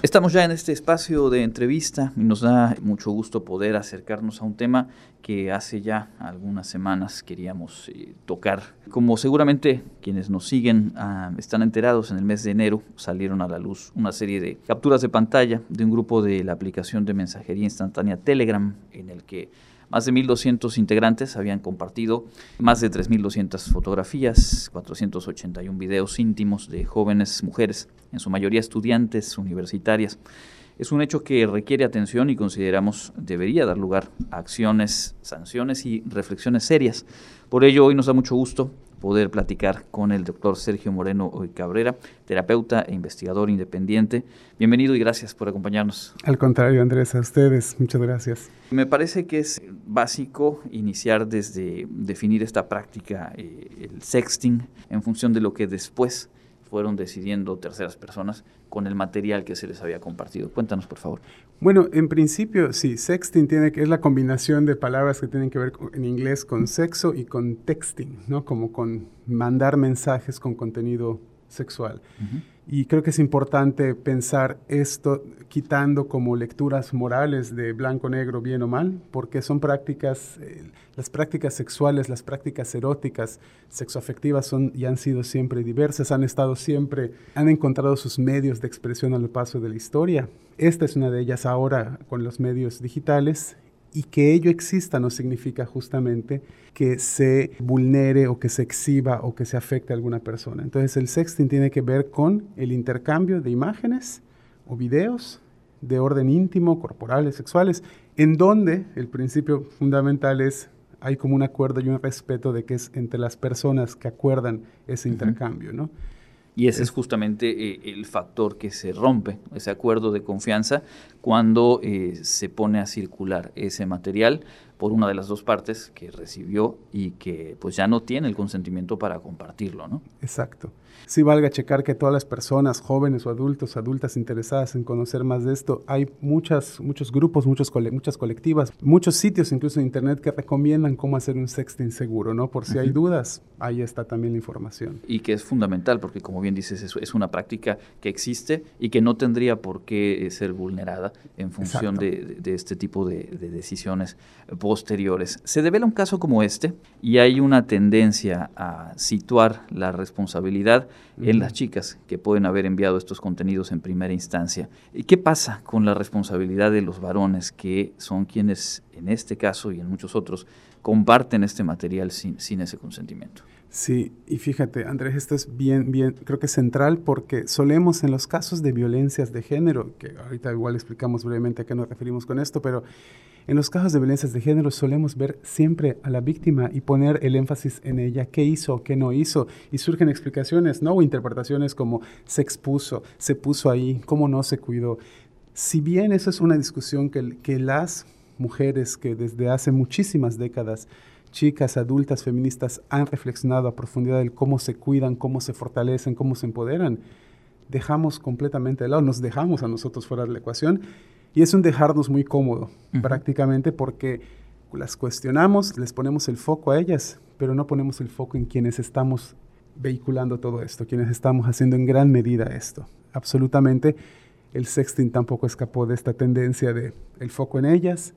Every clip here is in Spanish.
Estamos ya en este espacio de entrevista y nos da mucho gusto poder acercarnos a un tema que hace ya algunas semanas queríamos eh, tocar. Como seguramente quienes nos siguen ah, están enterados, en el mes de enero salieron a la luz una serie de capturas de pantalla de un grupo de la aplicación de mensajería instantánea Telegram en el que más de 1.200 integrantes habían compartido más de 3.200 fotografías, 481 videos íntimos de jóvenes mujeres, en su mayoría estudiantes universitarias. Es un hecho que requiere atención y consideramos debería dar lugar a acciones, sanciones y reflexiones serias. Por ello, hoy nos da mucho gusto poder platicar con el doctor Sergio Moreno Cabrera, terapeuta e investigador independiente. Bienvenido y gracias por acompañarnos. Al contrario, Andrés, a ustedes, muchas gracias. Me parece que es básico iniciar desde definir esta práctica, eh, el sexting, en función de lo que después fueron decidiendo terceras personas con el material que se les había compartido. Cuéntanos, por favor. Bueno, en principio, sí, sexting tiene que es la combinación de palabras que tienen que ver en inglés con sexo y con texting, ¿no? Como con mandar mensajes con contenido sexual. Y creo que es importante pensar esto quitando como lecturas morales de blanco, negro, bien o mal, porque son prácticas, eh, las prácticas sexuales, las prácticas eróticas, sexoafectivas son y han sido siempre diversas, han estado siempre, han encontrado sus medios de expresión a lo paso de la historia. Esta es una de ellas ahora con los medios digitales y que ello exista no significa justamente que se vulnere o que se exhiba o que se afecte a alguna persona. Entonces el sexting tiene que ver con el intercambio de imágenes o videos de orden íntimo, corporales, sexuales, en donde el principio fundamental es hay como un acuerdo y un respeto de que es entre las personas que acuerdan ese intercambio, ¿no? Y ese es justamente eh, el factor que se rompe, ese acuerdo de confianza, cuando eh, se pone a circular ese material por una de las dos partes que recibió y que pues ya no tiene el consentimiento para compartirlo, ¿no? Exacto sí valga checar que todas las personas, jóvenes o adultos, adultas interesadas en conocer más de esto, hay muchas, muchos grupos, muchos muchas colectivas, muchos sitios incluso en internet que recomiendan cómo hacer un sexting seguro, ¿no? Por si hay dudas, ahí está también la información. Y que es fundamental porque como bien dices, es, es una práctica que existe y que no tendría por qué eh, ser vulnerada en función de, de, este tipo de, de decisiones posteriores. Se devela un caso como este y hay una tendencia a situar la responsabilidad en las chicas que pueden haber enviado estos contenidos en primera instancia. ¿Y qué pasa con la responsabilidad de los varones que son quienes, en este caso y en muchos otros, comparten este material sin, sin ese consentimiento? Sí, y fíjate, Andrés, esto es bien, bien, creo que central porque solemos en los casos de violencias de género, que ahorita igual explicamos brevemente a qué nos referimos con esto, pero en los casos de violencias de género solemos ver siempre a la víctima y poner el énfasis en ella, qué hizo, qué no hizo, y surgen explicaciones, ¿no? O interpretaciones como se expuso, se puso ahí, cómo no se cuidó. Si bien eso es una discusión que, que las mujeres que desde hace muchísimas décadas chicas adultas feministas han reflexionado a profundidad de cómo se cuidan, cómo se fortalecen, cómo se empoderan, dejamos completamente de lado, nos dejamos a nosotros fuera de la ecuación y es un dejarnos muy cómodo, prácticamente porque las cuestionamos, les ponemos el foco a ellas, pero no ponemos el foco en quienes estamos vehiculando todo esto, quienes estamos haciendo en gran medida esto. Absolutamente, el sexting tampoco escapó de esta tendencia de el foco en ellas,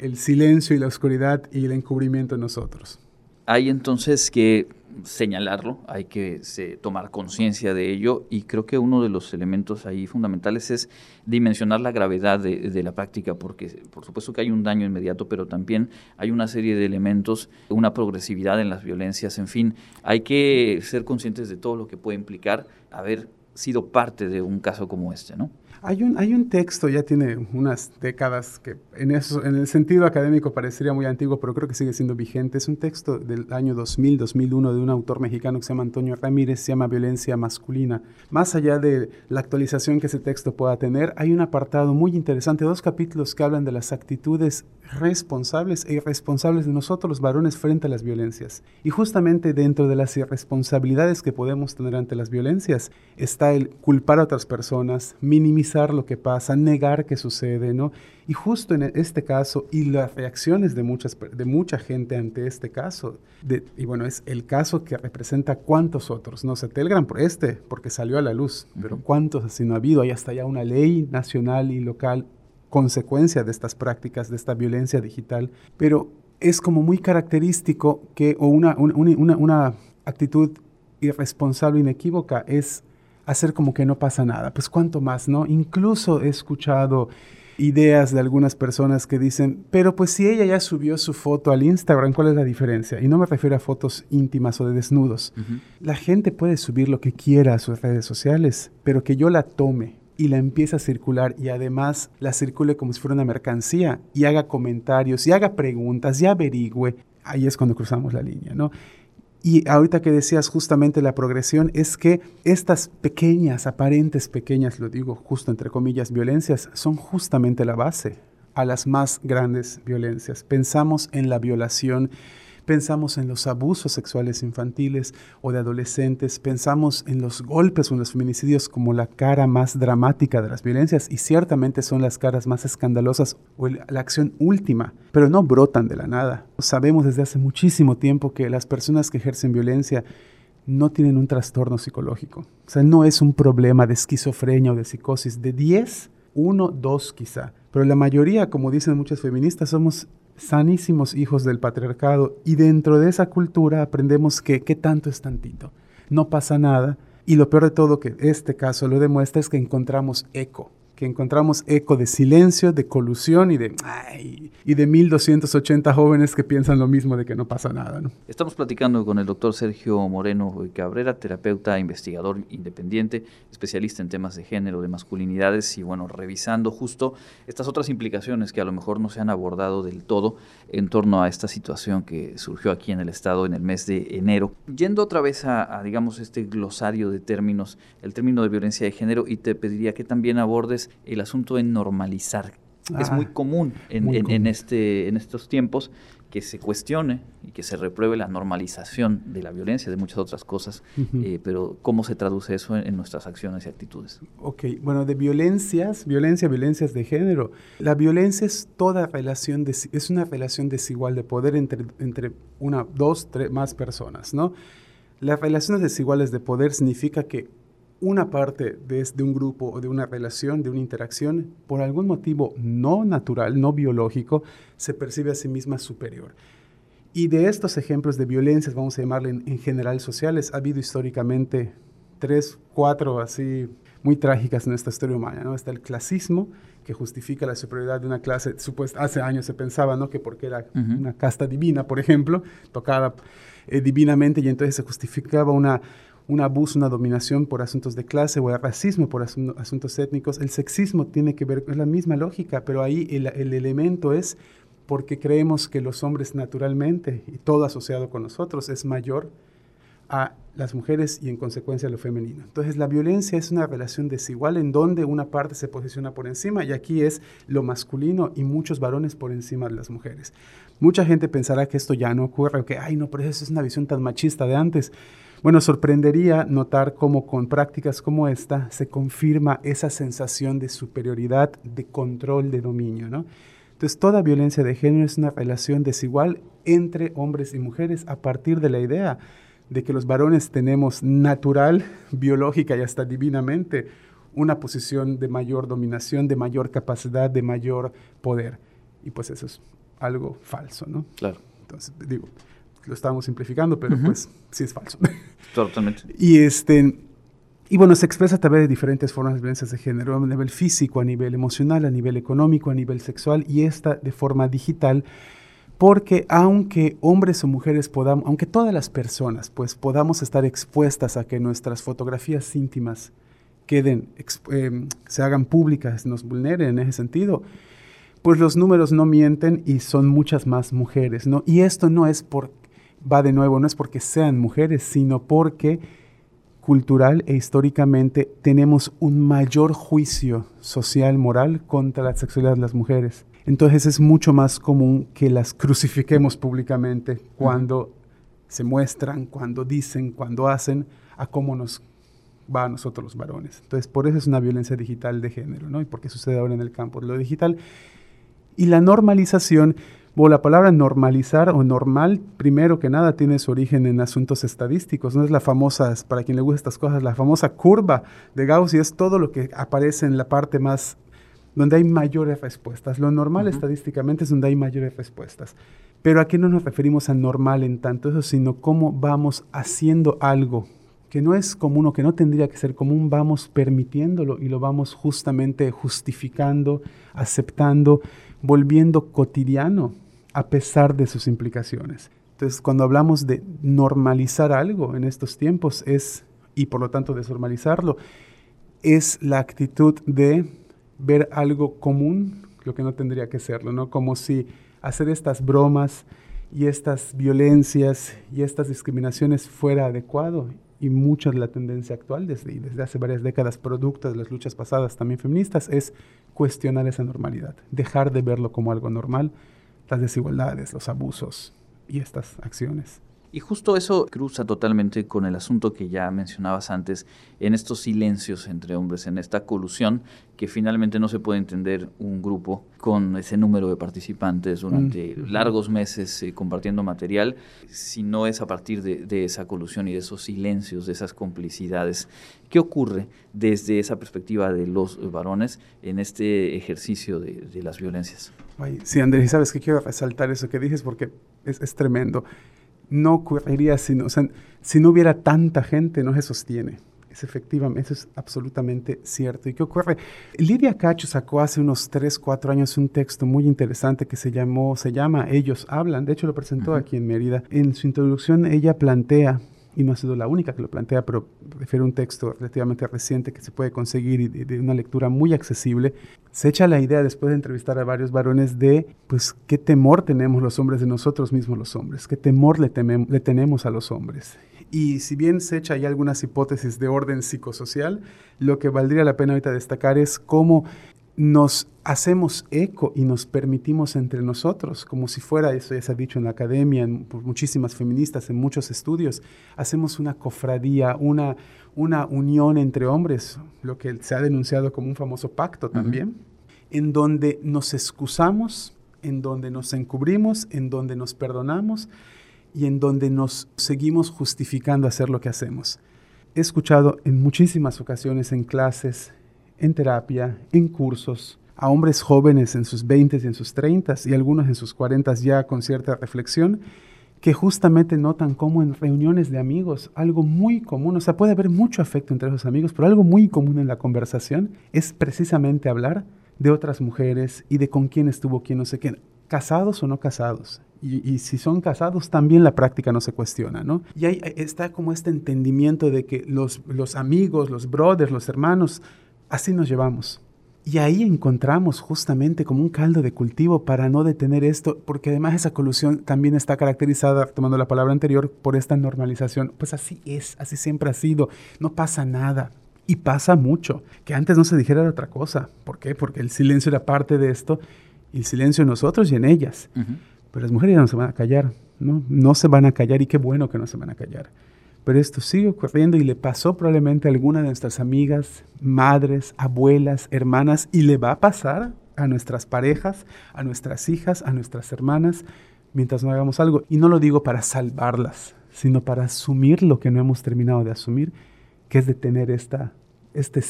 el silencio y la oscuridad y el encubrimiento en nosotros. Hay entonces que señalarlo, hay que tomar conciencia de ello y creo que uno de los elementos ahí fundamentales es dimensionar la gravedad de, la práctica, porque por supuesto que hay un daño inmediato, pero también hay una serie de elementos, una progresividad en las violencias, en fin, hay que ser conscientes de todo lo que puede implicar haber sido parte de un caso como este, ¿no? Hay un, hay un texto, ya tiene unas décadas, que en, eso, en el sentido académico parecería muy antiguo, pero creo que sigue siendo vigente. Es un texto del año 2000-2001 de un autor mexicano que se llama Antonio Ramírez, se llama Violencia Masculina. Más allá de la actualización que ese texto pueda tener, hay un apartado muy interesante, dos capítulos que hablan de las actitudes responsables e irresponsables de nosotros los varones frente a las violencias. Y justamente dentro de las irresponsabilidades que podemos tener ante las violencias está el culpar a otras personas, minimizar lo que pasa, negar que sucede, ¿no? Y justo en este caso y las reacciones de, muchas, de mucha gente ante este caso, de, y bueno, es el caso que representa cuántos otros, no sé, Telegram por este, porque salió a la luz, pero cuántos así no ha habido, hay hasta ya una ley nacional y local consecuencia de estas prácticas, de esta violencia digital, pero es como muy característico que, o una, una, una, actitud irresponsable, inequívoca, es hacer como que no pasa nada. Pues cuánto más, ¿no? Incluso he escuchado ideas de algunas personas que dicen, pero pues si ella ya subió su foto al Instagram, ¿cuál es la diferencia? Y no me refiero a fotos íntimas o de desnudos. La gente puede subir lo que quiera a sus redes sociales, pero que yo la tome y la empieza a circular y además la circule como si fuera una mercancía y haga comentarios y haga preguntas y averigüe, ahí es cuando cruzamos la línea, ¿no? Y ahorita que decías justamente la progresión es que estas pequeñas, aparentes pequeñas, lo digo justo entre comillas, violencias, son justamente la base a las más grandes violencias. Pensamos en la violación pensamos en los abusos sexuales infantiles o de adolescentes, pensamos en los golpes o en los feminicidios como la cara más dramática de las violencias y ciertamente son las caras más escandalosas o la acción última, pero no brotan de la nada. Sabemos desde hace muchísimo tiempo que las personas que ejercen violencia no tienen un trastorno psicológico. O sea, no es un problema de esquizofrenia o de psicosis. De 10, 1, 2 quizá. Pero la mayoría, como dicen muchas feministas, somos sanísimos hijos del patriarcado y dentro de esa cultura aprendemos que qué tanto es tantito. No pasa nada y lo peor de todo que este caso lo demuestra es que encontramos eco que encontramos eco de silencio, de colusión y de, y de 1280 jóvenes que piensan lo mismo de que no pasa nada. ¿no? Estamos platicando con el doctor Sergio Moreno Cabrera, terapeuta, investigador independiente, especialista en temas de género, de masculinidades y bueno, revisando justo estas otras implicaciones que a lo mejor no se han abordado del todo en torno a esta situación que surgió aquí en el Estado en el mes de enero. Yendo otra vez a, a digamos, este glosario de términos, el término de violencia de género y te pediría que también abordes el asunto de normalizar. es muy común en, este, en estos tiempos que se cuestione y que se repruebe la normalización de la violencia, de muchas otras cosas, eh, pero ¿cómo se traduce eso en, nuestras acciones y actitudes? Ok, bueno, de violencias, violencia, violencias de género. La violencia es toda relación, es una relación desigual de poder entre, entre una, dos, tres más personas, ¿no? Las relaciones desiguales de poder significa que una parte de, de, un grupo o de una relación, de una interacción, por algún motivo no natural, no biológico, se percibe a sí misma superior. Y de estos ejemplos de violencias, vamos a llamarle en, general sociales, ha habido históricamente tres, cuatro así muy trágicas en nuestra historia humana. ¿no? Está el clasismo, que justifica la superioridad de una clase, supuesta, hace años se pensaba ¿no? que porque era una casta divina, por ejemplo, tocada eh, divinamente y entonces se justificaba una un abuso, una dominación por asuntos de clase o el racismo por asuntos étnicos. El sexismo tiene que ver, es la misma lógica, pero ahí el, elemento es porque creemos que los hombres naturalmente, y todo asociado con nosotros, es mayor a las mujeres y en consecuencia a lo femenino. Entonces la violencia es una relación desigual en donde una parte se posiciona por encima y aquí es lo masculino y muchos varones por encima de las mujeres. Mucha gente pensará que esto ya no ocurre o que, ay no, pero eso es una visión tan machista de antes. Bueno, sorprendería notar cómo con prácticas como esta se confirma esa sensación de superioridad, de control, de dominio. ¿no? Entonces, toda violencia de género es una relación desigual entre hombres y mujeres a partir de la idea de que los varones tenemos natural, biológica y hasta divinamente una posición de mayor dominación, de mayor capacidad, de mayor poder. Y pues eso es algo falso, ¿no? Claro. Entonces, digo, lo estamos simplificando, pero pues sí es falso. Totalmente. y este y bueno, se expresa a través de diferentes formas de violencias de género, a nivel físico, a nivel emocional, a nivel económico, a nivel sexual y esta de forma digital, porque aunque hombres o mujeres podamos, aunque todas las personas pues podamos estar expuestas a que nuestras fotografías íntimas queden, em, se hagan públicas, nos vulneren en ese sentido, pues los números no mienten y son muchas más mujeres, ¿no? Y esto no es por va de nuevo, no es porque sean mujeres, sino porque cultural e históricamente tenemos un mayor juicio social, moral contra la sexualidad de las mujeres. Entonces es mucho más común que las crucifiquemos públicamente cuando se muestran, cuando dicen, cuando hacen, a cómo nos va a nosotros los varones. Entonces, por eso es una violencia digital de género, ¿no? Y porque sucede ahora en el campo de lo digital. Y la normalización, o la palabra normalizar o normal, primero que nada, tiene su origen en asuntos estadísticos. No es la famosa, para quien le gusta estas cosas, la famosa curva de Gauss y es todo lo que aparece en la parte más, donde hay mayores respuestas. Lo normal estadísticamente es donde hay mayores respuestas. Pero aquí no nos referimos a normal en tanto eso, sino cómo vamos haciendo algo que no es común o que no tendría que ser común, vamos permitiéndolo y lo vamos justamente justificando, aceptando, volviendo cotidiano a pesar de sus implicaciones. Entonces, cuando hablamos de normalizar algo en estos tiempos es, y por lo tanto desnormalizarlo, es la actitud de ver algo común, lo que no tendría que serlo, ¿no? Como si hacer estas bromas y estas violencias y estas discriminaciones fuera adecuado y mucha de la tendencia actual desde, desde hace varias décadas, producto de las luchas pasadas también feministas, es cuestionar esa normalidad, dejar de verlo como algo normal, las desigualdades, los abusos y estas acciones. Y justo eso cruza totalmente con el asunto que ya mencionabas antes, en estos silencios entre hombres, en esta colusión, que finalmente no se puede entender un grupo con ese número de participantes durante mm. largos meses eh, compartiendo material, si no es a partir de, esa colusión y de esos silencios, de esas complicidades. ¿Qué ocurre desde esa perspectiva de los varones en este ejercicio de, las violencias? sí, Andrés, sabes que quiero resaltar eso que dices porque es, es tremendo no ocurriría si no, si no hubiera tanta gente, no se sostiene. Es efectivamente, eso es absolutamente cierto. ¿Y qué ocurre? Lidia Cacho sacó hace unos 3, 4 años un texto muy interesante que se llamó, se llama Ellos hablan. De hecho, lo presentó aquí en Mérida. En su introducción, ella plantea y no ha sido la única que lo plantea, pero refiere un texto relativamente reciente que se puede conseguir y de, una lectura muy accesible, se echa la idea después de entrevistar a varios varones de, pues, qué temor tenemos los hombres de nosotros mismos los hombres, qué temor le, le tenemos a los hombres. Y si bien se echa ahí algunas hipótesis de orden psicosocial, lo que valdría la pena ahorita destacar es cómo nos hacemos eco y nos permitimos entre nosotros, como si fuera, eso ya se ha dicho en la academia, por muchísimas feministas, en muchos estudios, hacemos una cofradía, una, una unión entre hombres, lo que se ha denunciado como un famoso pacto también, en donde nos excusamos, en donde nos encubrimos, en donde nos perdonamos y en donde nos seguimos justificando hacer lo que hacemos. He escuchado en muchísimas ocasiones en clases, en terapia, en cursos, a hombres jóvenes en sus 20 y en sus 30 y algunos en sus 40 ya con cierta reflexión, que justamente notan como en reuniones de amigos, algo muy común, o sea, puede haber mucho afecto entre esos amigos, pero algo muy común en la conversación es precisamente hablar de otras mujeres y de con quién estuvo quién no sé quién, casados o no casados. Y, si son casados, también la práctica no se cuestiona, ¿no? Y ahí está como este entendimiento de que los, los amigos, los brothers, los hermanos, Así nos llevamos. Y ahí encontramos justamente como un caldo de cultivo para no detener esto, porque además esa colusión también está caracterizada, tomando la palabra anterior, por esta normalización. Pues así es, así siempre ha sido, no pasa nada. Y pasa mucho, que antes no se dijera otra cosa. ¿Por qué? Porque el silencio era parte de esto, y el silencio en nosotros y en ellas. Pero las mujeres ya no se van a callar, ¿no? No se van a callar y qué bueno que no se van a callar. Pero esto sigue ocurriendo y le pasó probablemente a alguna de nuestras amigas, madres, abuelas, hermanas y le va a pasar a nuestras parejas, a nuestras hijas, a nuestras hermanas, mientras no hagamos algo. Y no lo digo para salvarlas, sino para asumir lo que no hemos terminado de asumir, que es de tener esta, este,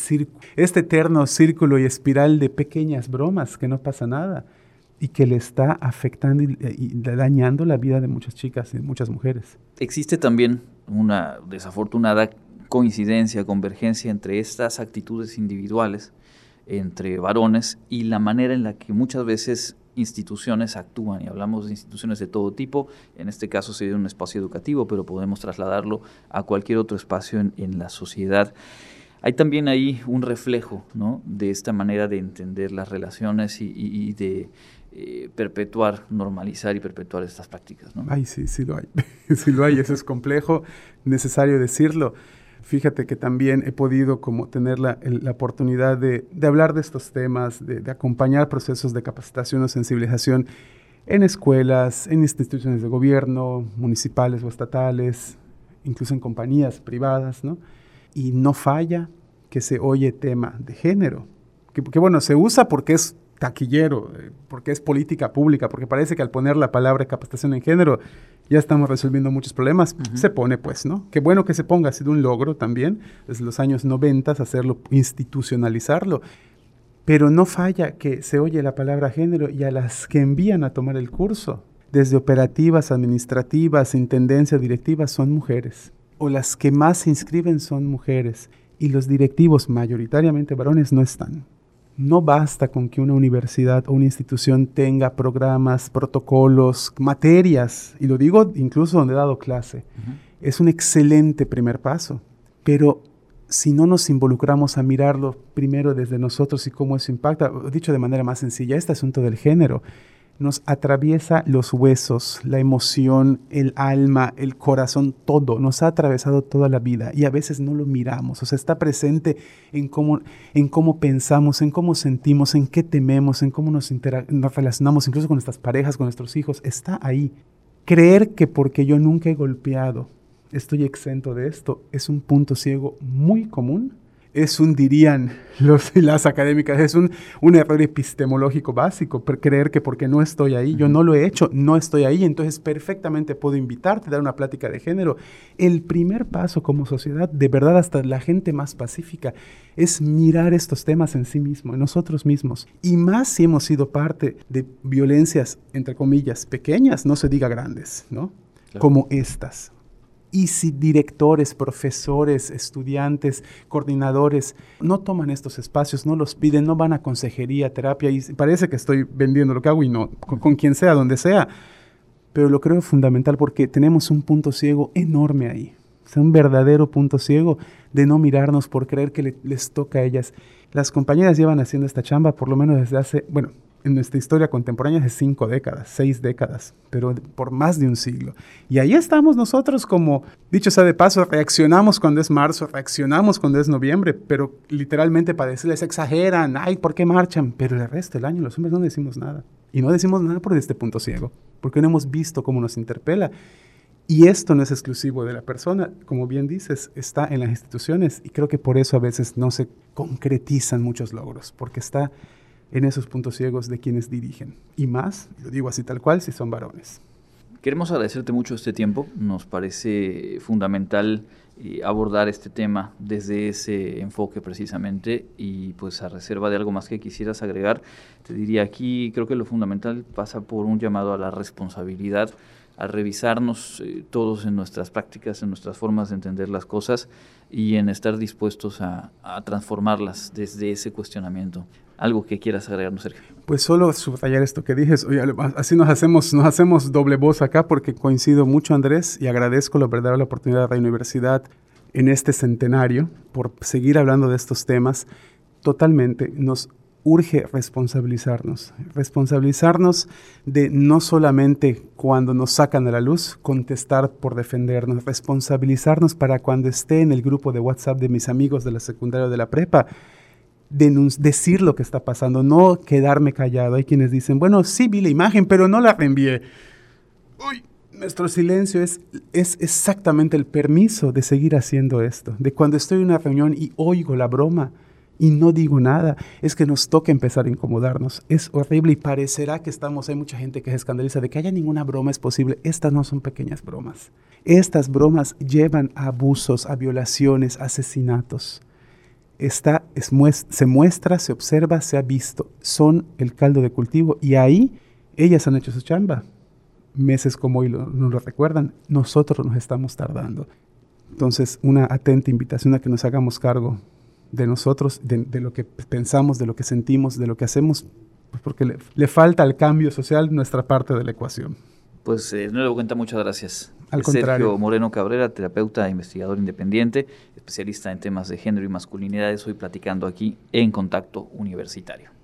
este eterno círculo y espiral de pequeñas bromas, que no pasa nada y que le está afectando y, dañando la vida de muchas chicas y muchas mujeres. Existe también una desafortunada coincidencia, convergencia entre estas actitudes individuales, entre varones, y la manera en la que muchas veces instituciones actúan, y hablamos de instituciones de todo tipo, en este caso sería un espacio educativo, pero podemos trasladarlo a cualquier otro espacio en, la sociedad. Hay también ahí un reflejo ¿no? de esta manera de entender las relaciones y de eh, perpetuar, normalizar y perpetuar estas prácticas. ¿no? Ay, sí, sí lo hay. sí lo hay, eso es complejo, necesario decirlo. Fíjate que también he podido como tener la, oportunidad de, hablar de estos temas, de, de, acompañar procesos de capacitación o sensibilización en escuelas, en instituciones de gobierno, municipales o estatales, incluso en compañías privadas, ¿no? Y no falla que se oye tema de género, que, que bueno, se usa porque es taquillero, eh, porque es política pública, porque parece que al poner la palabra capacitación en género ya estamos resolviendo muchos problemas. Uh -huh. Se pone, pues, ¿no? Qué bueno que se ponga, ha sido un logro también desde los años 90 hacerlo, institucionalizarlo. Pero no falla que se oye la palabra género y a las que envían a tomar el curso, desde operativas, administrativas, intendencias, directivas, son mujeres. O las que más se inscriben son mujeres. Y los directivos, mayoritariamente varones, no están. No basta con que una universidad o una institución tenga programas, protocolos, materias, y lo digo incluso donde he dado clase. Uh -huh. Es un excelente primer paso, pero si no nos involucramos a mirarlo primero desde nosotros y cómo eso impacta, dicho de manera más sencilla, este asunto del género nos atraviesa los huesos, la emoción, el alma, el corazón, todo, nos ha atravesado toda la vida y a veces no lo miramos, o sea, está presente en cómo, en cómo pensamos, en cómo sentimos, en qué tememos, en cómo nos, nos relacionamos, incluso con nuestras parejas, con nuestros hijos, está ahí. Creer que porque yo nunca he golpeado, estoy exento de esto, es un punto ciego muy común es un, dirían los y las académicas, es un, un error epistemológico básico, creer que porque no estoy ahí, yo no lo he hecho, no estoy ahí, entonces perfectamente puedo invitarte a dar una plática de género. El primer paso como sociedad, de verdad hasta la gente más pacífica, es mirar estos temas en sí mismo, en nosotros mismos. Y más si hemos sido parte de violencias, entre comillas, pequeñas, no se diga grandes, ¿no? Claro. Como estas. Y si directores, profesores, estudiantes, coordinadores no toman estos espacios, no los piden, no van a consejería, terapia, y parece que estoy vendiendo lo que hago y no, con, quien sea, donde sea, pero lo creo fundamental porque tenemos un punto ciego enorme ahí, o un verdadero punto ciego de no mirarnos por creer que le, les toca a ellas. Las compañeras llevan haciendo esta chamba por lo menos desde hace, bueno, en nuestra historia contemporánea de cinco décadas, seis décadas, pero por más de un siglo. Y ahí estamos nosotros como, dicho sea de paso, reaccionamos cuando es marzo, reaccionamos cuando es noviembre, pero literalmente para decirles exageran, ay, ¿por qué marchan? Pero el resto del año los hombres no decimos nada. Y no decimos nada por este punto ciego, porque no hemos visto cómo nos interpela. Y esto no es exclusivo de la persona, como bien dices, está en las instituciones y creo que por eso a veces no se concretizan muchos logros, porque está en esos puntos ciegos de quienes dirigen. Y más, lo digo así tal cual, si son varones. Queremos agradecerte mucho este tiempo. Nos parece fundamental eh, abordar este tema desde ese enfoque precisamente y pues a reserva de algo más que quisieras agregar, te diría aquí creo que lo fundamental pasa por un llamado a la responsabilidad, a revisarnos eh, todos en nuestras prácticas, en nuestras formas de entender las cosas y en estar dispuestos a, a transformarlas desde ese cuestionamiento algo que quieras agregarnos, Sergio. Pues solo subrayar esto que dijes, oye, así nos hacemos, nos hacemos doble voz acá porque coincido mucho, Andrés, y agradezco la verdad la oportunidad de la universidad en este centenario por seguir hablando de estos temas. Totalmente, nos urge responsabilizarnos, responsabilizarnos de no solamente cuando nos sacan a la luz, contestar por defendernos, responsabilizarnos para cuando esté en el grupo de WhatsApp de mis amigos de la secundaria o de la prepa, decir lo que está pasando, no quedarme callado. Hay quienes dicen, bueno, sí vi la imagen, pero no la reenvié. Uy, nuestro silencio es, es exactamente el permiso de seguir haciendo esto. De cuando estoy en una reunión y oigo la broma y no digo nada, es que nos toca empezar a incomodarnos. Es horrible y parecerá que estamos, hay mucha gente que se escandaliza de que haya ninguna broma es posible. Estas no son pequeñas bromas. Estas bromas llevan a abusos, a violaciones, a asesinatos está, es, se muestra, se observa, se ha visto. Son el caldo de cultivo y ahí ellas han hecho su chamba. Meses como hoy nos lo recuerdan, nosotros nos estamos tardando. Entonces, una atenta invitación a que nos hagamos cargo de nosotros, de, lo que pensamos, de lo que sentimos, de lo que hacemos, pues porque le, le falta al cambio social nuestra parte de la ecuación. Pues eh, no le cuenta, muchas gracias. Al Sergio contrario. Moreno Cabrera, terapeuta, investigador independiente, especialista en temas de género y masculinidades, hoy platicando aquí en Contacto Universitario.